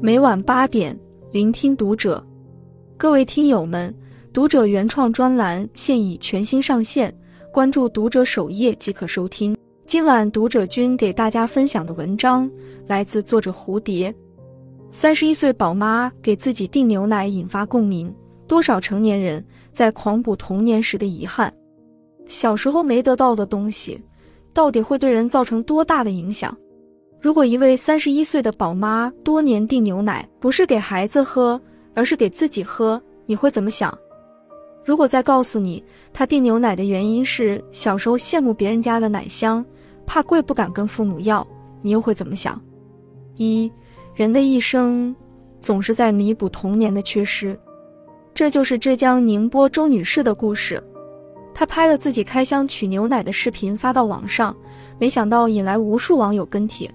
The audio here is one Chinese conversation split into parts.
每晚八点，聆听读者。各位听友们，读者原创专栏现已全新上线，关注读者首页即可收听。今晚读者君给大家分享的文章来自作者蝴蝶。三十一岁宝妈给自己订牛奶引发共鸣，多少成年人在狂补童年时的遗憾？小时候没得到的东西，到底会对人造成多大的影响？如果一位三十一岁的宝妈多年订牛奶，不是给孩子喝，而是给自己喝，你会怎么想？如果再告诉你，她订牛奶的原因是小时候羡慕别人家的奶香，怕贵不敢跟父母要，你又会怎么想？一人的一生总是在弥补童年的缺失，这就是浙江宁波周女士的故事。她拍了自己开箱取牛奶的视频发到网上，没想到引来无数网友跟帖，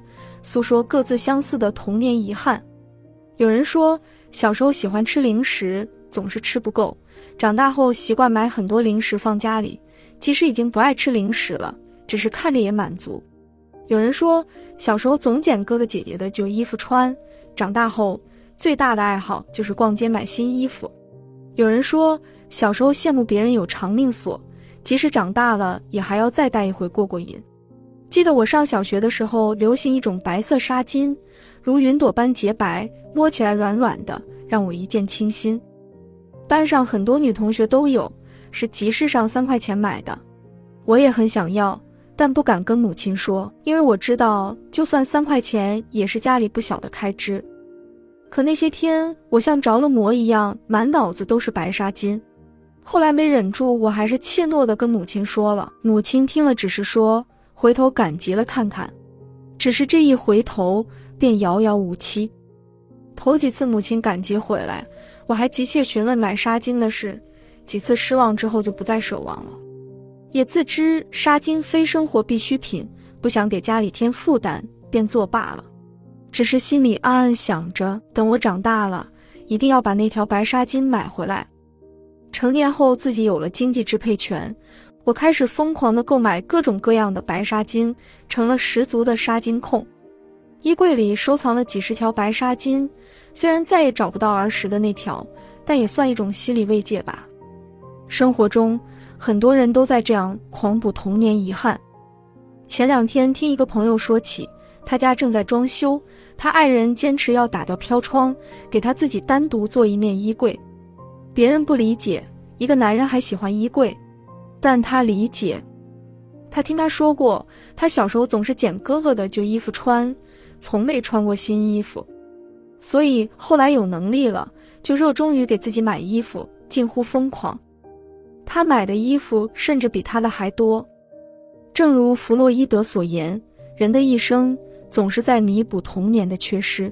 诉说各自相似的童年遗憾。有人说，小时候喜欢吃零食，总是吃不够，长大后习惯买很多零食放家里，即使已经不爱吃零食了，只是看着也满足。有人说，小时候总捡哥哥姐姐的旧衣服穿，长大后最大的爱好就是逛街买新衣服。有人说，小时候羡慕别人有长命锁。即使长大了，也还要再戴一回过过瘾。记得我上小学的时候，流行一种白色纱巾，如云朵般洁白，摸起来软软的，让我一见倾心。班上很多女同学都有，是集市上三块钱买的。我也很想要，但不敢跟母亲说，因为我知道，就算三块钱，也是家里不小的开支。可那些天，我像着了魔一样，满脑子都是白纱巾。后来没忍住，我还是怯懦地跟母亲说了。母亲听了，只是说回头赶集了看看，只是这一回头便遥遥无期。头几次母亲赶集回来，我还急切询问买纱巾的事，几次失望之后就不再奢望了。也自知纱巾非生活必需品，不想给家里添负担，便作罢了。只是心里暗暗想着，等我长大了，一定要把那条白纱巾买回来。成年后，自己有了经济支配权，我开始疯狂的购买各种各样的白纱巾，成了十足的纱巾控。衣柜里收藏了几十条白纱巾，虽然再也找不到儿时的那条，但也算一种心理慰藉吧。生活中，很多人都在这样狂补童年遗憾。前两天听一个朋友说起，他家正在装修，他爱人坚持要打掉飘窗，给他自己单独做一面衣柜。别人不理解，一个男人还喜欢衣柜，但他理解。他听他说过，他小时候总是捡哥哥的旧衣服穿，从没穿过新衣服，所以后来有能力了，就热衷于给自己买衣服，近乎疯狂。他买的衣服甚至比他的还多。正如弗洛伊德所言，人的一生总是在弥补童年的缺失，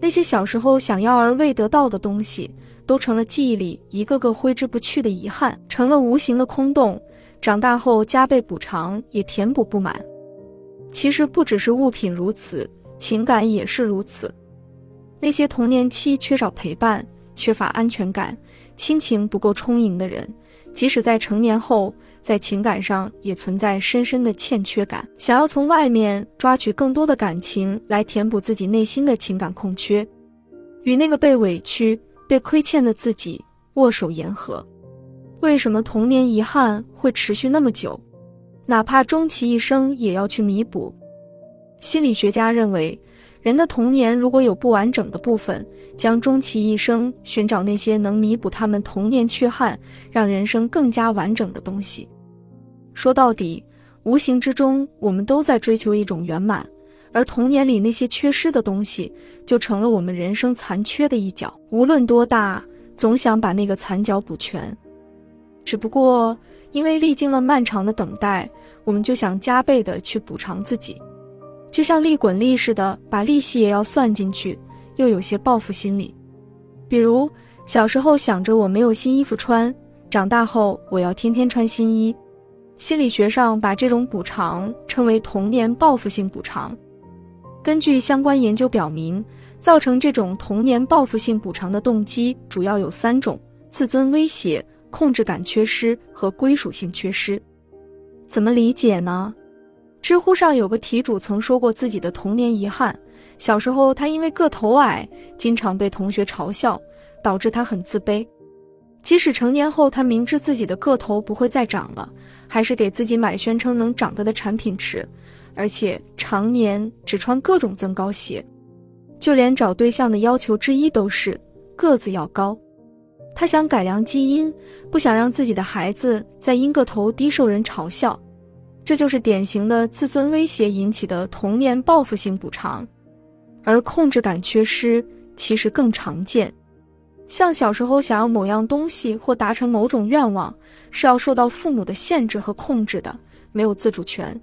那些小时候想要而未得到的东西。都成了记忆里一个个挥之不去的遗憾，成了无形的空洞。长大后加倍补偿也填补不满。其实不只是物品如此，情感也是如此。那些童年期缺少陪伴、缺乏安全感、亲情不够充盈的人，即使在成年后，在情感上也存在深深的欠缺感，想要从外面抓取更多的感情来填补自己内心的情感空缺，与那个被委屈。被亏欠的自己握手言和，为什么童年遗憾会持续那么久？哪怕终其一生也要去弥补。心理学家认为，人的童年如果有不完整的部分，将终其一生寻找那些能弥补他们童年缺憾，让人生更加完整的东西。说到底，无形之中，我们都在追求一种圆满。而童年里那些缺失的东西，就成了我们人生残缺的一角。无论多大，总想把那个残角补全。只不过，因为历经了漫长的等待，我们就想加倍的去补偿自己，就像利滚利似的，把利息也要算进去，又有些报复心理。比如小时候想着我没有新衣服穿，长大后我要天天穿新衣。心理学上把这种补偿称为童年报复性补偿。根据相关研究表明，造成这种童年报复性补偿的动机主要有三种：自尊威胁、控制感缺失和归属性缺失。怎么理解呢？知乎上有个题主曾说过自己的童年遗憾：小时候他因为个头矮，经常被同学嘲笑，导致他很自卑。即使成年后，他明知自己的个头不会再长了，还是给自己买宣称能长得的产品吃，而且常年只穿各种增高鞋。就连找对象的要求之一都是个子要高。他想改良基因，不想让自己的孩子再因个头低受人嘲笑。这就是典型的自尊威胁引起的童年报复性补偿，而控制感缺失其实更常见。像小时候想要某样东西或达成某种愿望，是要受到父母的限制和控制的，没有自主权。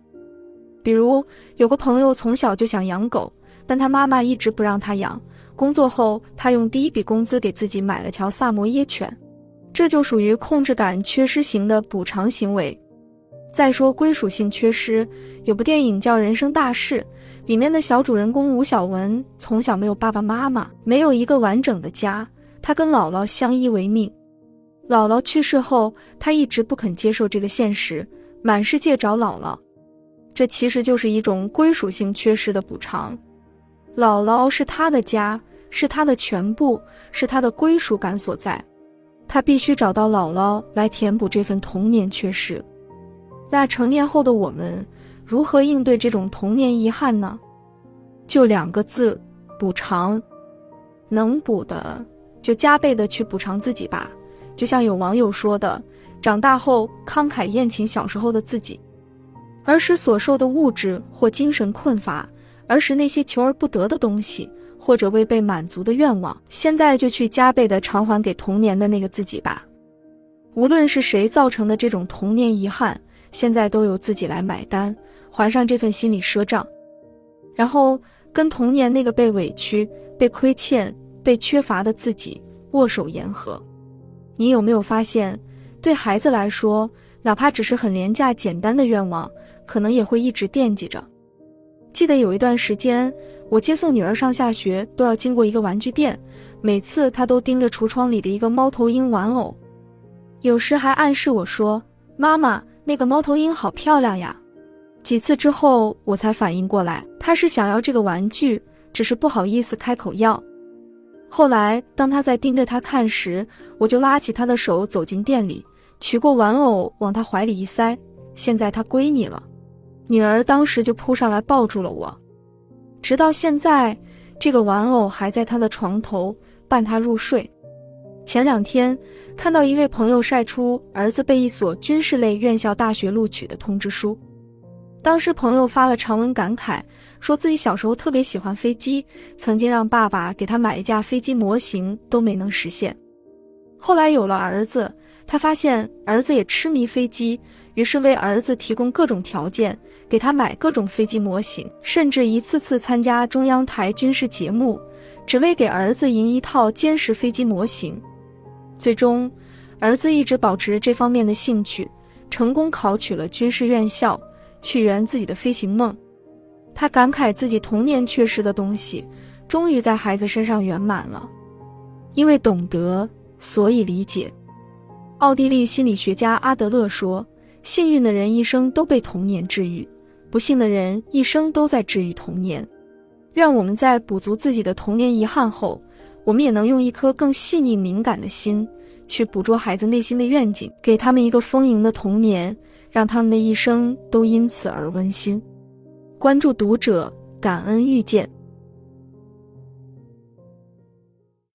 比如有个朋友从小就想养狗，但他妈妈一直不让他养。工作后，他用第一笔工资给自己买了条萨摩耶犬，这就属于控制感缺失型的补偿行为。再说归属性缺失，有部电影叫《人生大事》，里面的小主人公吴小文从小没有爸爸妈妈，没有一个完整的家，他跟姥姥相依为命。姥姥去世后，他一直不肯接受这个现实，满世界找姥姥。这其实就是一种归属性缺失的补偿。姥姥是他的家。是他的全部，是他的归属感所在，他必须找到姥姥来填补这份童年缺失。那成年后的我们，如何应对这种童年遗憾呢？就两个字：补偿。能补的，就加倍的去补偿自己吧。就像有网友说的：“长大后慷慨宴请小时候的自己，儿时所受的物质或精神困乏，儿时那些求而不得的东西。”或者未被满足的愿望，现在就去加倍的偿还给童年的那个自己吧。无论是谁造成的这种童年遗憾，现在都由自己来买单，还上这份心理赊账，然后跟童年那个被委屈、被亏欠、被缺乏的自己握手言和。你有没有发现，对孩子来说，哪怕只是很廉价简单的愿望，可能也会一直惦记着。记得有一段时间。我接送女儿上下学都要经过一个玩具店，每次她都盯着橱窗里的一个猫头鹰玩偶，有时还暗示我说：“妈妈，那个猫头鹰好漂亮呀。”几次之后，我才反应过来，她是想要这个玩具，只是不好意思开口要。后来，当她在盯着它看时，我就拉起她的手走进店里，取过玩偶往她怀里一塞：“现在它归你了。”女儿当时就扑上来抱住了我。直到现在，这个玩偶还在他的床头伴他入睡。前两天看到一位朋友晒出儿子被一所军事类院校大学录取的通知书，当时朋友发了长文感慨，说自己小时候特别喜欢飞机，曾经让爸爸给他买一架飞机模型都没能实现。后来有了儿子，他发现儿子也痴迷飞机，于是为儿子提供各种条件。给他买各种飞机模型，甚至一次次参加中央台军事节目，只为给儿子赢一套歼十飞机模型。最终，儿子一直保持这方面的兴趣，成功考取了军事院校，去圆自己的飞行梦。他感慨自己童年缺失的东西，终于在孩子身上圆满了。因为懂得，所以理解。奥地利心理学家阿德勒说：“幸运的人一生都被童年治愈。”不幸的人一生都在治愈童年，愿我们在补足自己的童年遗憾后，我们也能用一颗更细腻敏感的心，去捕捉孩子内心的愿景，给他们一个丰盈的童年，让他们的一生都因此而温馨。关注读者，感恩遇见。